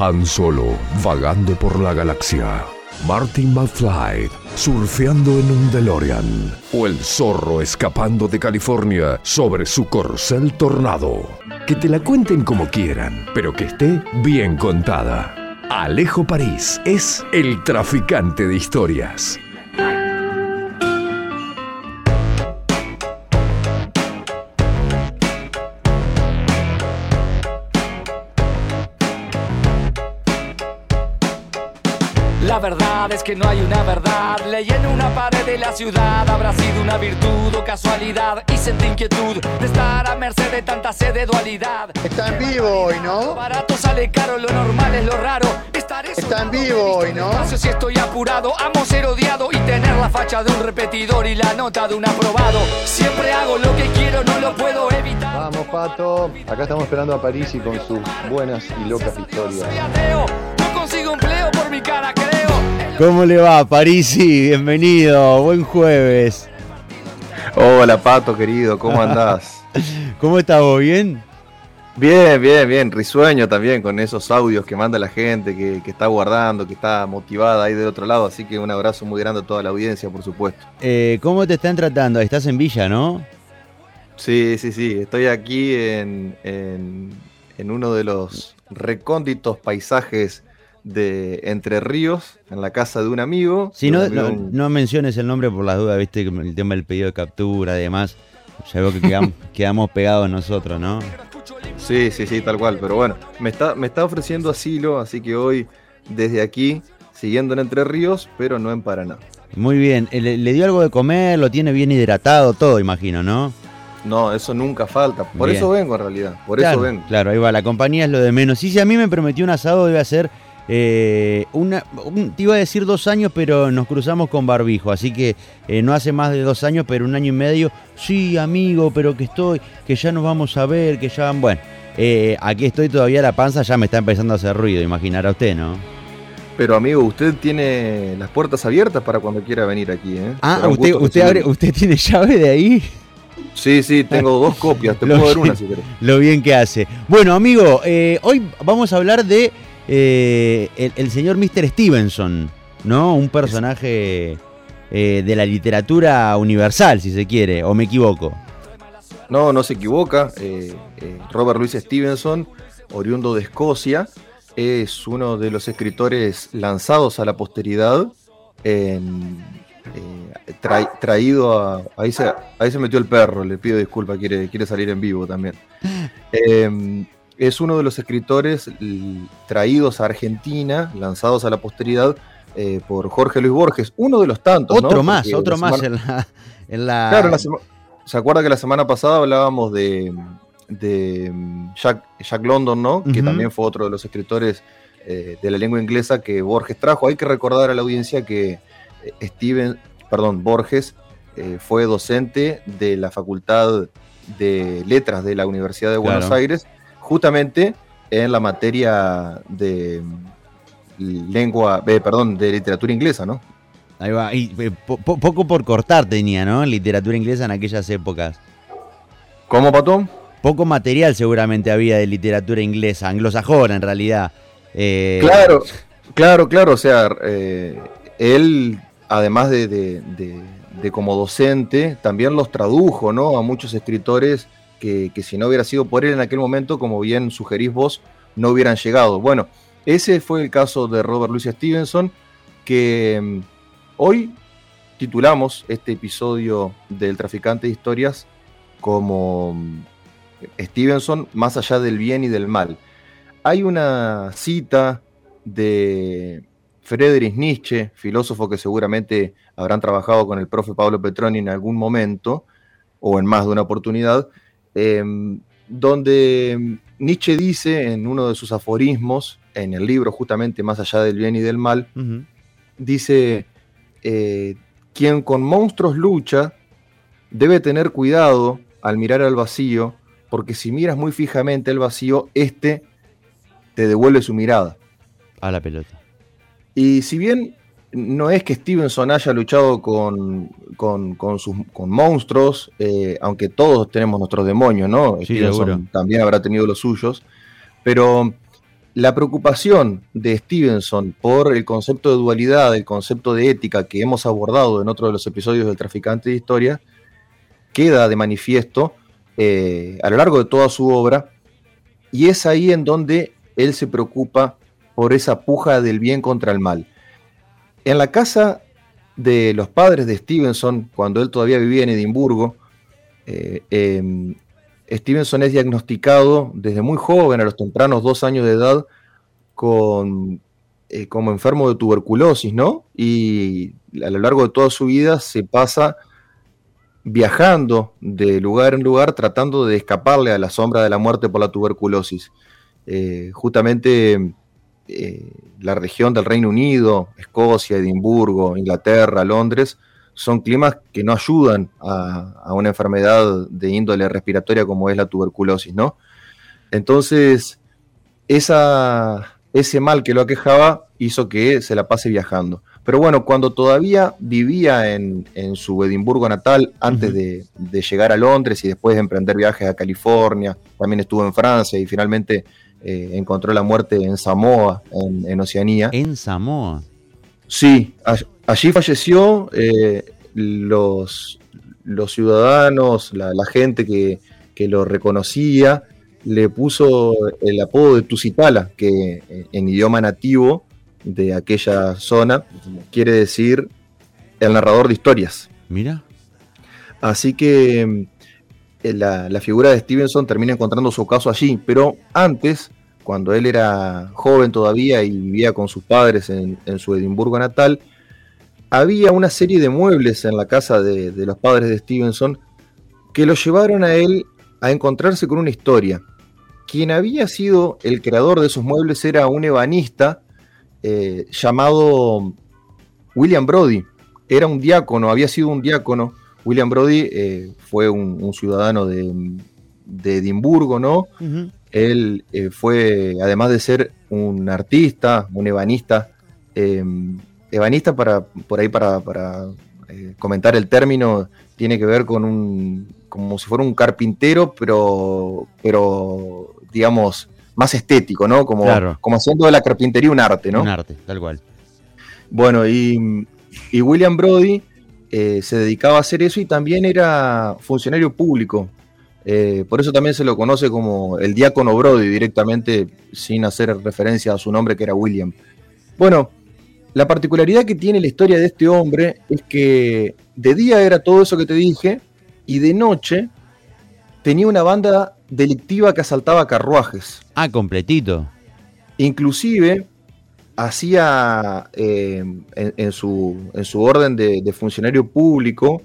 Han Solo vagando por la galaxia. Martin McFly surfeando en un DeLorean. O el zorro escapando de California sobre su corcel tornado. Que te la cuenten como quieran, pero que esté bien contada. Alejo París es el traficante de historias. Verdad es que no hay una verdad. Leí en una pared de la ciudad. Habrá sido una virtud o casualidad. Y sentí inquietud de estar a merced de tanta sed de dualidad. Está en vivo hoy, Lo ¿no? barato sale caro, lo normal es lo raro. Estaré Está en vivo hoy, ¿no? Si estoy apurado, amo ser odiado y tener la facha de un repetidor y la nota de un aprobado. Siempre hago lo que quiero, no lo puedo evitar. Vamos, Pato. Acá estamos esperando a París y con sus buenas y locas historias. Soy ateo, no consigo empleo por mi cara. ¿Cómo le va, Parisi? Bienvenido, buen jueves. Hola Pato querido, ¿cómo andás? ¿Cómo estás vos? ¿Bien? bien, bien, bien, risueño también con esos audios que manda la gente, que, que está guardando, que está motivada ahí del otro lado, así que un abrazo muy grande a toda la audiencia, por supuesto. Eh, ¿Cómo te están tratando? Estás en Villa, ¿no? Sí, sí, sí, estoy aquí en, en, en uno de los recónditos paisajes de Entre Ríos, en la casa de un amigo. Si no, amigo- no, no menciones el nombre por las dudas, viste, el tema del pedido de captura y demás. Ya veo que quedamos, quedamos pegados nosotros, ¿no? Sí, sí, sí, tal cual. Pero bueno, me está, me está ofreciendo asilo, así que hoy, desde aquí, siguiendo en Entre Ríos, pero no en Paraná. Muy bien. Eh, ¿Le, le dio algo de comer? ¿Lo tiene bien hidratado? Todo, imagino, ¿no? No, eso nunca falta. Por Bien. eso vengo en realidad. Por claro, eso vengo. Claro, ahí va. La compañía es lo de menos. Sí, si a mí me prometió un asado, debe ser eh, una, un- te iba a decir dos años, pero nos cruzamos con barbijo, así que eh, no hace más de dos años, pero un año y medio. Sí, amigo, pero que estoy, que ya nos vamos a ver, que ya, bueno, eh, aquí estoy todavía la panza, ya me está empezando a hacer ruido, imaginará usted, ¿no? Pero amigo, usted tiene las puertas abiertas para cuando quiera venir aquí, ¿eh? Ah, usted, usted, abre, usted tiene llave de ahí. Sí, sí, tengo dos copias. Te Lo puedo dar una si querés. Lo bien que hace. Bueno, amigo, eh, hoy vamos a hablar de eh, el, el señor Mr. Stevenson, ¿no? Un personaje eh, de la literatura universal, si se quiere, o me equivoco. No, no se equivoca. eh, Robert Louis Stevenson, oriundo de Escocia, es uno de los escritores lanzados a la posteridad. traído a. Ahí se, ahí se metió el perro, le pido disculpas, quiere, quiere salir en vivo también. Es uno de los escritores traídos a Argentina, lanzados a la posteridad eh, por Jorge Luis Borges, uno de los tantos. ¿no? Otro más, Porque otro más en la... en la- Claro, la sema- ¿se acuerda que la semana pasada hablábamos de, de Jack, Jack London, ¿no? Que también fue otro de los escritores eh, de la lengua inglesa que Borges trajo. Hay que recordar a la audiencia que eh, Steven, perdón, Borges eh, fue docente de la Facultad de Letras de la Universidad de Buenos Claro. Aires, justamente en la materia de mm, lengua, eh, perdón, de literatura inglesa, ¿no? Ahí va. Y, eh, po- po- poco por cortar tenía, ¿no? Literatura inglesa en aquellas épocas. ¿Cómo, Patón? Poco material seguramente había de literatura inglesa, anglosajona en realidad. Eh, Claro, claro, claro. O sea, él, además de, de- de- de como docente, también los tradujo, ¿no? A muchos escritores que, si no hubiera sido por él en aquel momento, como bien sugerís vos, no hubieran llegado. Bueno, ese fue el caso de Robert Louis Stevenson, que mm, hoy titulamos este episodio del Traficante de Historias como mm, Stevenson más allá del bien y del mal. Hay una cita de Friedrich Nietzsche, filósofo que seguramente habrán trabajado con el profe Pablo Petroni en algún momento o en más de una oportunidad, eh, donde Nietzsche dice en uno de sus aforismos, en el libro justamente Más allá del bien y del mal, dice, eh, quien con monstruos lucha debe tener cuidado al mirar al vacío, porque si miras muy fijamente el vacío, este te devuelve su mirada. A la pelota. Y si bien no es que Stevenson haya luchado con, con, con sus, con monstruos, eh, aunque todos tenemos nuestros demonios, ¿no? Sí, Stevenson seguro. también habrá tenido los suyos, pero la preocupación de Stevenson por el concepto de dualidad, el concepto de ética que hemos abordado en otro de los episodios del Traficante de Historia, queda de manifiesto eh, a lo largo de toda su obra, y es ahí en donde él se preocupa por esa puja del bien contra el mal. En la casa de los padres de Stevenson, cuando él todavía vivía en Edimburgo, eh, em, Stevenson es diagnosticado desde muy joven, a los tempranos dos años de edad, con, eh, como enfermo de tuberculosis, ¿no? Y a lo largo de toda su vida se pasa viajando de lugar en lugar tratando de escaparle a la sombra de la muerte por la tuberculosis. Eh, justamente eh, la región del Reino Unido, Escocia, Edimburgo, Inglaterra, Londres, son climas que no ayudan a, una enfermedad de índole respiratoria como es la tuberculosis, ¿no? Entonces, esa, ese mal que lo aquejaba hizo que se la pase viajando. Pero bueno, cuando todavía vivía en, su Edimburgo natal, antes de, llegar a Londres y después de emprender viajes a California, también estuvo en Francia y finalmente eh, encontró la muerte en Samoa, en, Oceanía. ¿En Samoa? Sí, allí falleció eh, los, los ciudadanos, la, gente que, lo reconocía, le puso el apodo de Tusitala, que eh, en idioma nativo de aquella zona quiere decir el narrador de historias. Mira. Así que la, la, figura de Stevenson termina encontrando su caso allí, pero antes cuando él era joven todavía y vivía con sus padres en, su Edimburgo natal, había una serie de muebles en la casa de, los padres de Stevenson que lo llevaron a él a encontrarse con una historia. Quien había sido el creador de esos muebles era un ebanista eh, llamado William Brody. Era un diácono, había sido un diácono. William Brody eh, fue un, ciudadano de, Edimburgo, ¿no? Él eh, fue, además de ser un artista, un ebanista, eh, ebanista para, por ahí para, eh, comentar el término, tiene que ver con un, como si fuera un carpintero, pero, pero digamos, más estético, ¿no? Como, como haciendo de la carpintería un arte, ¿no? Un arte, tal cual. Bueno, y, y William Brody se dedicaba a hacer eso y también era funcionario público eh, por eso también se lo conoce como el diácono Brody directamente, sin hacer referencia a su nombre que era William. Bueno, la particularidad que tiene la historia de este hombre es que de día era todo eso que te dije y de noche tenía una banda delictiva que asaltaba carruajes. Ah, completito. Inclusive hacía eh, en, su, en, su, orden de funcionario público,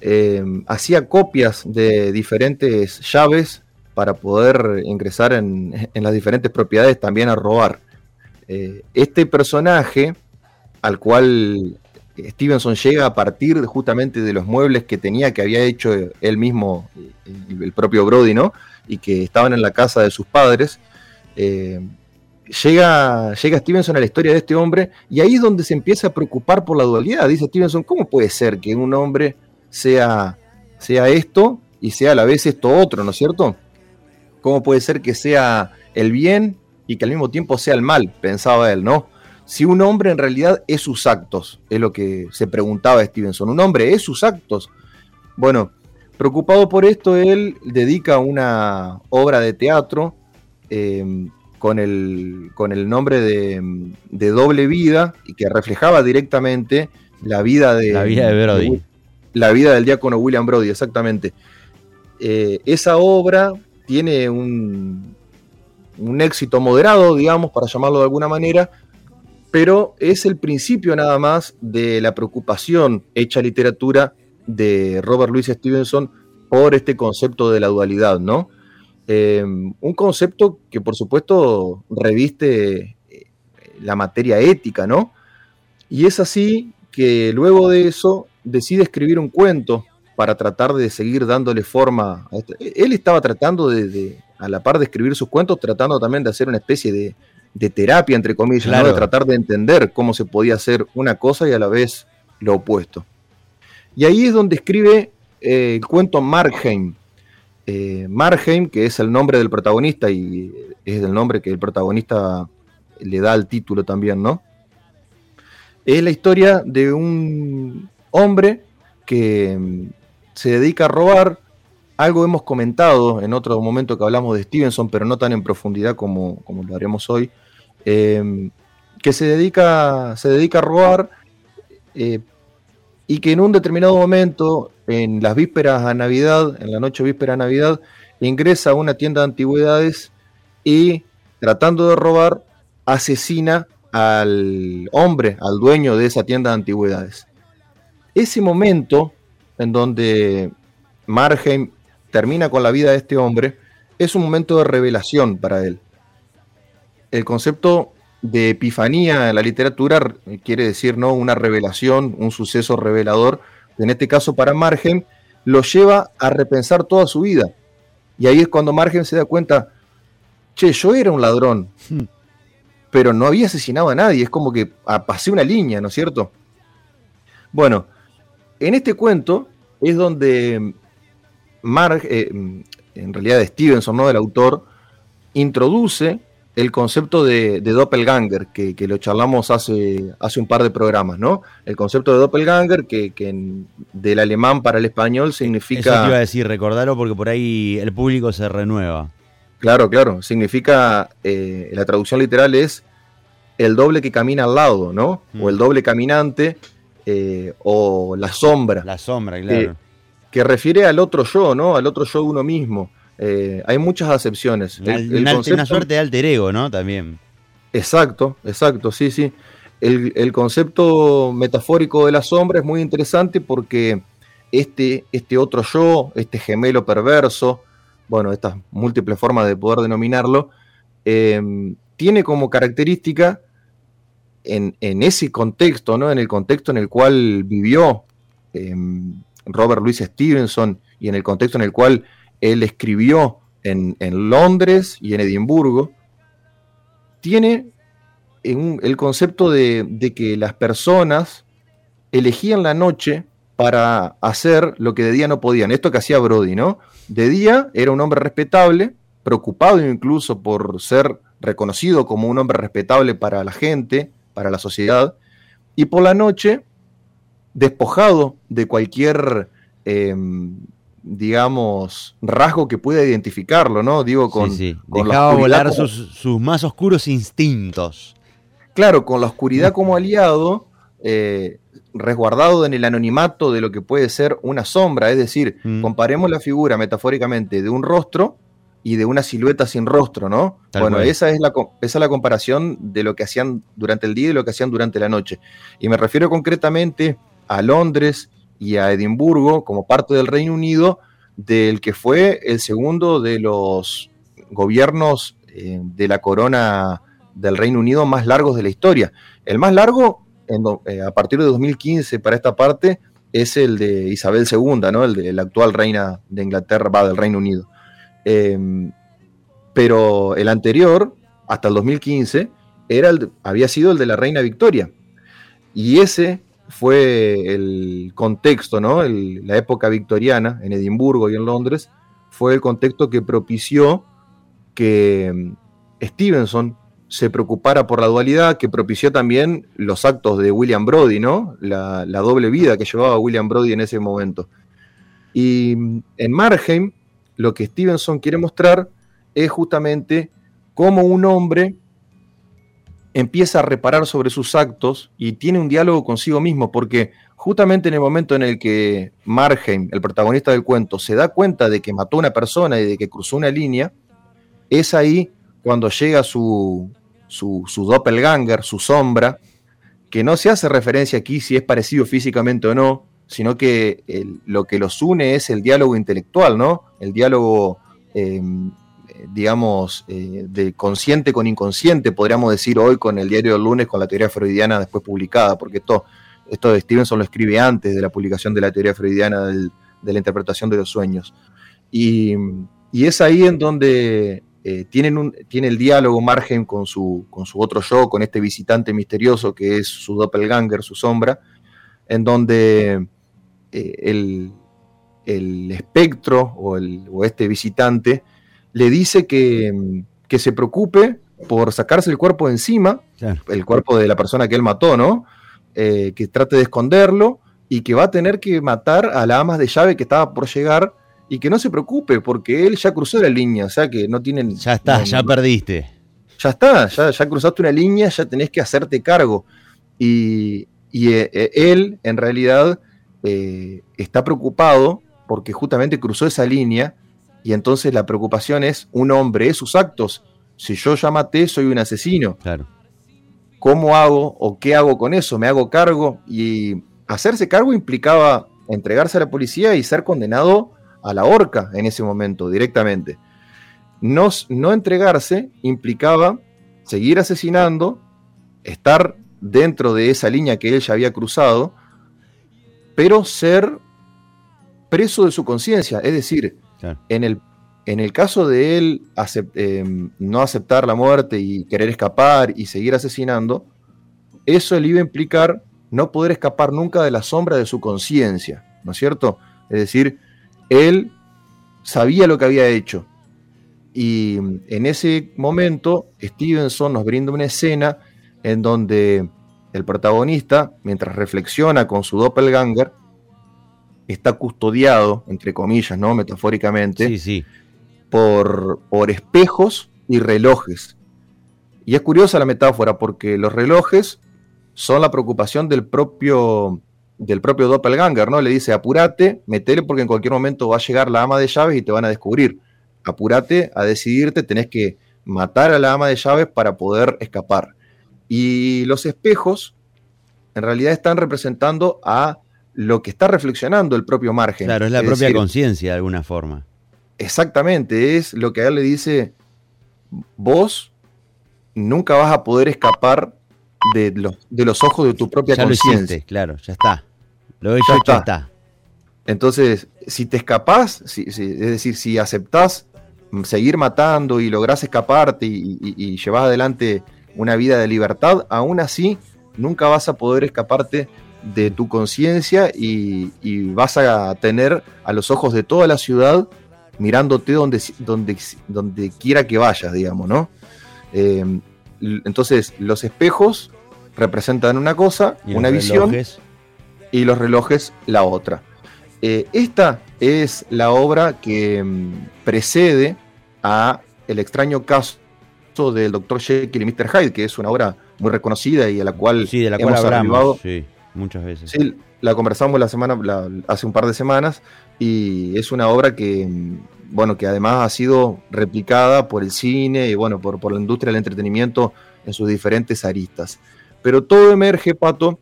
eh, hacía copias de diferentes llaves para poder ingresar en, las diferentes propiedades también a robar. Eh, este personaje, al cual Stevenson llega a partir justamente de los muebles que tenía, que había hecho él mismo, el propio Brody, ¿no? Y que estaban en la casa de sus padres. Eh, llega, llega Stevenson a la historia de este hombre y ahí es donde se empieza a preocupar por la dualidad. Dice Stevenson, ¿cómo puede ser que un hombre sea, sea esto y sea a la vez esto otro, ¿no es cierto? ¿Cómo puede ser que sea el bien y que al mismo tiempo sea el mal? Pensaba él, ¿no? Si un hombre en realidad es sus actos, es lo que se preguntaba Stevenson, ¿un hombre es sus actos? Bueno, preocupado por esto, él dedica una obra de teatro em, con, el, con, el, nombre de, de, Doble Vida y que reflejaba directamente la vida de, la vida de Brody. La vida del diácono William Brody, exactamente. Eh, esa obra tiene un, un éxito moderado, digamos, para llamarlo de alguna manera, pero es el principio nada más de la preocupación hecha literatura de Robert Louis Stevenson por este concepto de la dualidad, ¿no? Eh, un concepto que por supuesto reviste eh, la materia ética, ¿no? Y es así que luego de eso decide escribir un cuento para tratar de seguir dándole forma. A Él estaba tratando de, a la par de escribir sus cuentos, tratando también de hacer una especie de, terapia, entre comillas, de tratar de entender cómo se podía hacer una cosa y a la vez lo opuesto. Y ahí es donde escribe eh, el cuento Markheim. Eh, Marheim, que es el nombre del protagonista y es el nombre que el protagonista le da al título también, ¿no? Es la historia de un hombre que mm, se dedica a robar. Algo hemos comentado en otro momento que hablamos de Stevenson, pero no tan en profundidad como, como lo haremos hoy. Eh, que se dedica, se dedica a robar eh, y que en un determinado momento, en las vísperas a Navidad, en la noche víspera a Navidad, ingresa a una tienda de antigüedades y tratando de robar, asesina al hombre, al dueño de esa tienda de antigüedades. Ese momento en donde Marheim termina con la vida de este hombre es un momento de revelación para él. El concepto de epifanía en la literatura quiere decir no una revelación, un suceso revelador. En este caso para Margen lo lleva a repensar toda su vida. Y ahí es cuando Margen se da cuenta, che, yo era un ladrón, hmm. pero no había asesinado a nadie, es como que pasé una línea, ¿no es cierto? Bueno, en este cuento es donde Marg, eh, en realidad Stevenson, ¿no? el autor, introduce el concepto de, doppelganger, que, lo charlamos hace, hace un par de programas, ¿no? El concepto de doppelganger, que, que del alemán para el español significa... Eso te iba a decir, recordarlo porque por ahí el público se renueva. Claro, claro, significa, eh, la traducción literal es el doble que camina al lado, ¿no? O mm. el doble caminante, eh, o la sombra. La sombra, claro. que refiere al otro yo, ¿no? Al otro yo de uno mismo. Eh, hay muchas acepciones. una suerte de alter ego, ¿no? También. Exacto, exacto, sí, sí. El, concepto metafórico de la sombra es muy interesante porque este, este otro yo, este gemelo perverso, bueno, estas múltiples formas de poder denominarlo, eh, tiene como característica en, ese contexto, ¿no? En el contexto en el cual vivió eh, Robert Louis Stevenson y en el contexto en el cual él escribió en, Londres y en Edimburgo, tiene el concepto de, que las personas elegían la noche para hacer lo que de día no podían. Esto que hacía Brody, ¿no? De día era un hombre respetable, preocupado incluso por ser reconocido como un hombre respetable para la gente, para la sociedad, y por la noche despojado de cualquier em, digamos, rasgo que pueda identificarlo, ¿no? Digo, con. Sí, Dejaba volar sus, más oscuros instintos. Claro, con la oscuridad como aliado, eh, resguardado en el anonimato de lo que puede ser una sombra. Es decir, mm. comparemos la figura metafóricamente de un rostro y de una silueta sin rostro, ¿no? bueno, esa es, la, esa es la comparación de lo que hacían durante el día y lo que hacían durante la noche. Y me refiero concretamente a Londres y a Edimburgo como parte del Reino Unido, del que fue el segundo de los gobiernos eh, de la corona del Reino Unido más largos de la historia. El más largo, eh, a partir de 2015 para esta parte, es el de Isabel II, ¿no? el de la actual reina de Inglaterra, va del Reino Unido. Em, pero el anterior, hasta el 2015, era había sido el de la reina Victoria. Y ese fue el contexto, ¿no? la época victoriana en Edimburgo y en Londres, fue el contexto que propició que mm, Stevenson se preocupara por la dualidad, que propició también los actos de William Brody, ¿no? La, doble vida que llevaba William Brody en ese momento. Y mm, en Marheim, lo que Stevenson quiere mostrar es justamente cómo un hombre empieza a reparar sobre sus actos y tiene un diálogo consigo mismo, porque justamente en el momento en el que Marheim, el protagonista del cuento, se da cuenta de que mató a una persona y de que cruzó una línea, es ahí cuando llega su, su, doppelganger, su sombra, que no se hace referencia aquí si es parecido físicamente o no, sino que lo que los une es el diálogo intelectual, ¿no? El diálogo eh, digamos, eh, de consciente con inconsciente, podríamos decir hoy con el diario del lunes, con la teoría freudiana después publicada, porque esto, esto de Stevenson lo escribe antes de la publicación de la teoría freudiana de la interpretación de los sueños. Y, es ahí en donde eh, tienen tiene el diálogo margen con su, con su otro yo, con este visitante misterioso que es su doppelganger, su sombra, en donde eh, el, el espectro o, el, o este visitante le dice que, que, se preocupe por sacarse el cuerpo de encima, el cuerpo de la persona que él mató, ¿no? Eh, que trate de esconderlo y que va a tener que matar a la ama de llave que estaba por llegar y que no se preocupe porque él ya cruzó la línea, o sea que no tienen... Ya está, ya perdiste. Ya está, ya, ya, cruzaste una línea, ya tenés que hacerte cargo. Y, y eh, eh, él, en realidad, está preocupado porque justamente cruzó esa línea y entonces la preocupación es un hombre, es sus actos. Si yo ya maté, soy un asesino. Claro. ¿Cómo hago o qué hago con eso? ¿Me hago cargo? Y hacerse cargo implicaba entregarse a la policía y ser condenado a la horca en ese momento, directamente. No, no entregarse implicaba seguir asesinando, estar dentro de esa línea que él ya había cruzado, pero ser preso de su conciencia. Es decir, en, el, en el caso de él em, no aceptar la muerte y querer escapar y seguir asesinando, eso le iba a implicar no poder escapar nunca de la sombra de su conciencia, ¿no es cierto? Es decir, él sabía lo que había hecho. Y en ese momento, Stevenson nos brinda una escena en donde el protagonista, mientras reflexiona con su doppelganger, está custodiado, entre comillas, ¿no? Metafóricamente, sí, sí. Por, por espejos y relojes. Y es curiosa la metáfora porque los relojes son la preocupación del propio, del propio doppelganger, ¿no? Le dice, apúrate, metele porque en cualquier momento va a llegar la ama de llaves y te van a descubrir. Apúrate a decidirte, tenés que matar a la ama de llaves para poder escapar. Y los espejos en realidad están representando a lo que está reflexionando el propio margen. Claro, es la propia conciencia de alguna forma. Exactamente, es lo que a él le dice, vos nunca vas a poder escapar de los, de los ojos de tu propia conciencia. Claro, ya está. Lo he hecho, ya está. Entonces, si te escapás, es decir, si aceptás seguir matando y lográs escaparte y, y llevas adelante una vida de libertad, aún así nunca vas a poder escaparte de tu conciencia y, vas a tener a los ojos de toda la ciudad mirándote donde, donde, donde quiera que vayas, digamos, ¿no? Em, entonces, los espejos representan una cosa, una visión, y los relojes la otra. Eh, esta es la obra que em, precede a El extraño caso del Dr. Jekyll y Mr. Hyde, que es una obra muy reconocida y a la cual, sí, de la hemos hablado muchas veces. Sí, la conversamos la semana, hace un par de semanas y es una obra que, bueno, que además ha sido replicada por el cine y bueno, por, por la industria del entretenimiento en sus diferentes aristas. Pero todo emerge, Pato,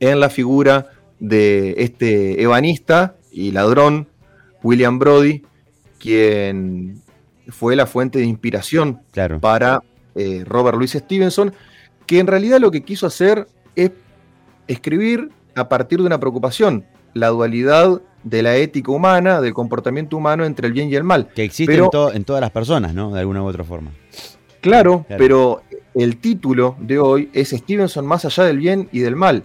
en la figura de este ebanista y ladrón, William Brody, quien fue la fuente de inspiración para eh, Robert Louis Stevenson, que en realidad lo que quiso hacer es escribir a partir de una preocupación, la dualidad de la ética humana, del comportamiento humano entre el bien y el mal. Que existe en, todas las personas, ¿no? De alguna u otra forma. Claro, pero el título de hoy es Stevenson más allá del bien y del mal.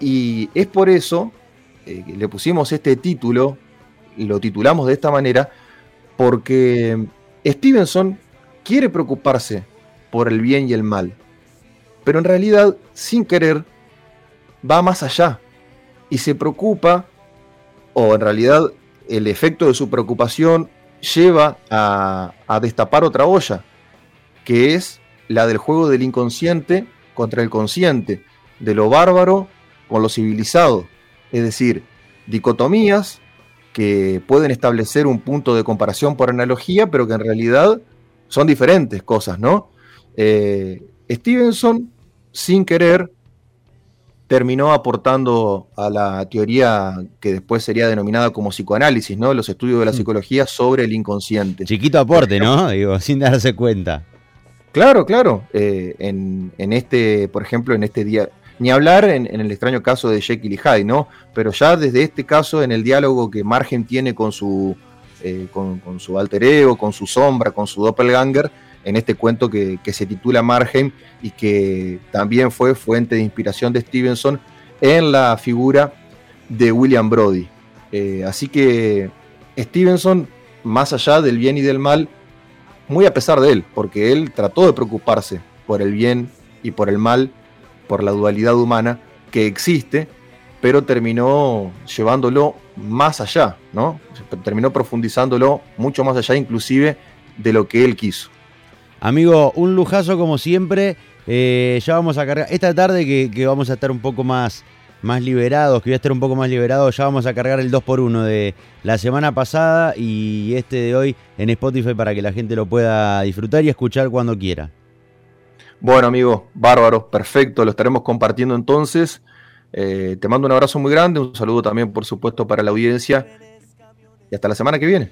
Y es por eso eh, que le pusimos este título, lo titulamos de esta manera, porque Stevenson quiere preocuparse por el bien y el mal, pero en realidad, sin querer, va más allá y se preocupa, o en realidad el efecto de su preocupación lleva a, destapar otra olla, que es la del juego del inconsciente contra el consciente, de lo bárbaro con lo civilizado, es decir, dicotomías que pueden establecer un punto de comparación por analogía, pero que en realidad son diferentes cosas, ¿no? Eh, Stevenson, sin querer, terminó aportando a la teoría que después sería denominada como psicoanálisis, ¿no? Los estudios de la mm. psicología sobre el inconsciente. Chiquito aporte, ¿no? Digo, sin darse cuenta. Claro, claro. Eh, en, este, por ejemplo, en este día, ni hablar en, el extraño caso de Jekyll y Hyde, ¿no? Pero ya desde este caso, en el diálogo que Margen tiene con su, eh, con, con, su alter ego, con su sombra, con su doppelganger, en este cuento que, se titula Margen y que también fue fuente de inspiración de Stevenson en la figura de William Brody. Eh, así que Stevenson, más allá del bien y del mal, muy a pesar de él, porque él trató de preocuparse por el bien y por el mal, por la dualidad humana que existe, pero terminó llevándolo más allá, ¿no? Terminó profundizándolo mucho más allá, inclusive de lo que él quiso. Amigo, un lujazo como siempre. Eh, ya vamos a cargar. Esta tarde que, vamos a estar un poco más, más liberados, que voy a estar un poco más liberado, ya vamos a cargar el 2x1 de la semana pasada y este de hoy en Spotify para que la gente lo pueda disfrutar y escuchar cuando quiera. Bueno, amigo, bárbaro, perfecto, lo estaremos compartiendo entonces. Eh, te mando un abrazo muy grande, un saludo también, por supuesto, para la audiencia. Y hasta la semana que viene.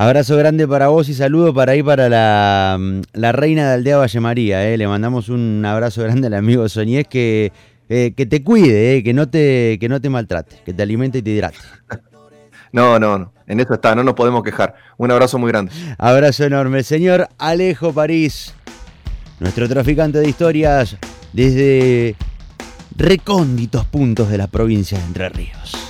Abrazo grande para vos y saludo para ahí para la, la reina de Aldea Valle María. Eh. Le mandamos un abrazo grande al amigo Soñez que, eh, que te cuide, eh, que, no te, que no te maltrate, que te alimente y te hidrate. No, no, no. En eso está, no nos podemos quejar. Un abrazo muy grande. Abrazo enorme. Señor Alejo París, nuestro traficante de historias desde recónditos puntos de la provincia de Entre Ríos.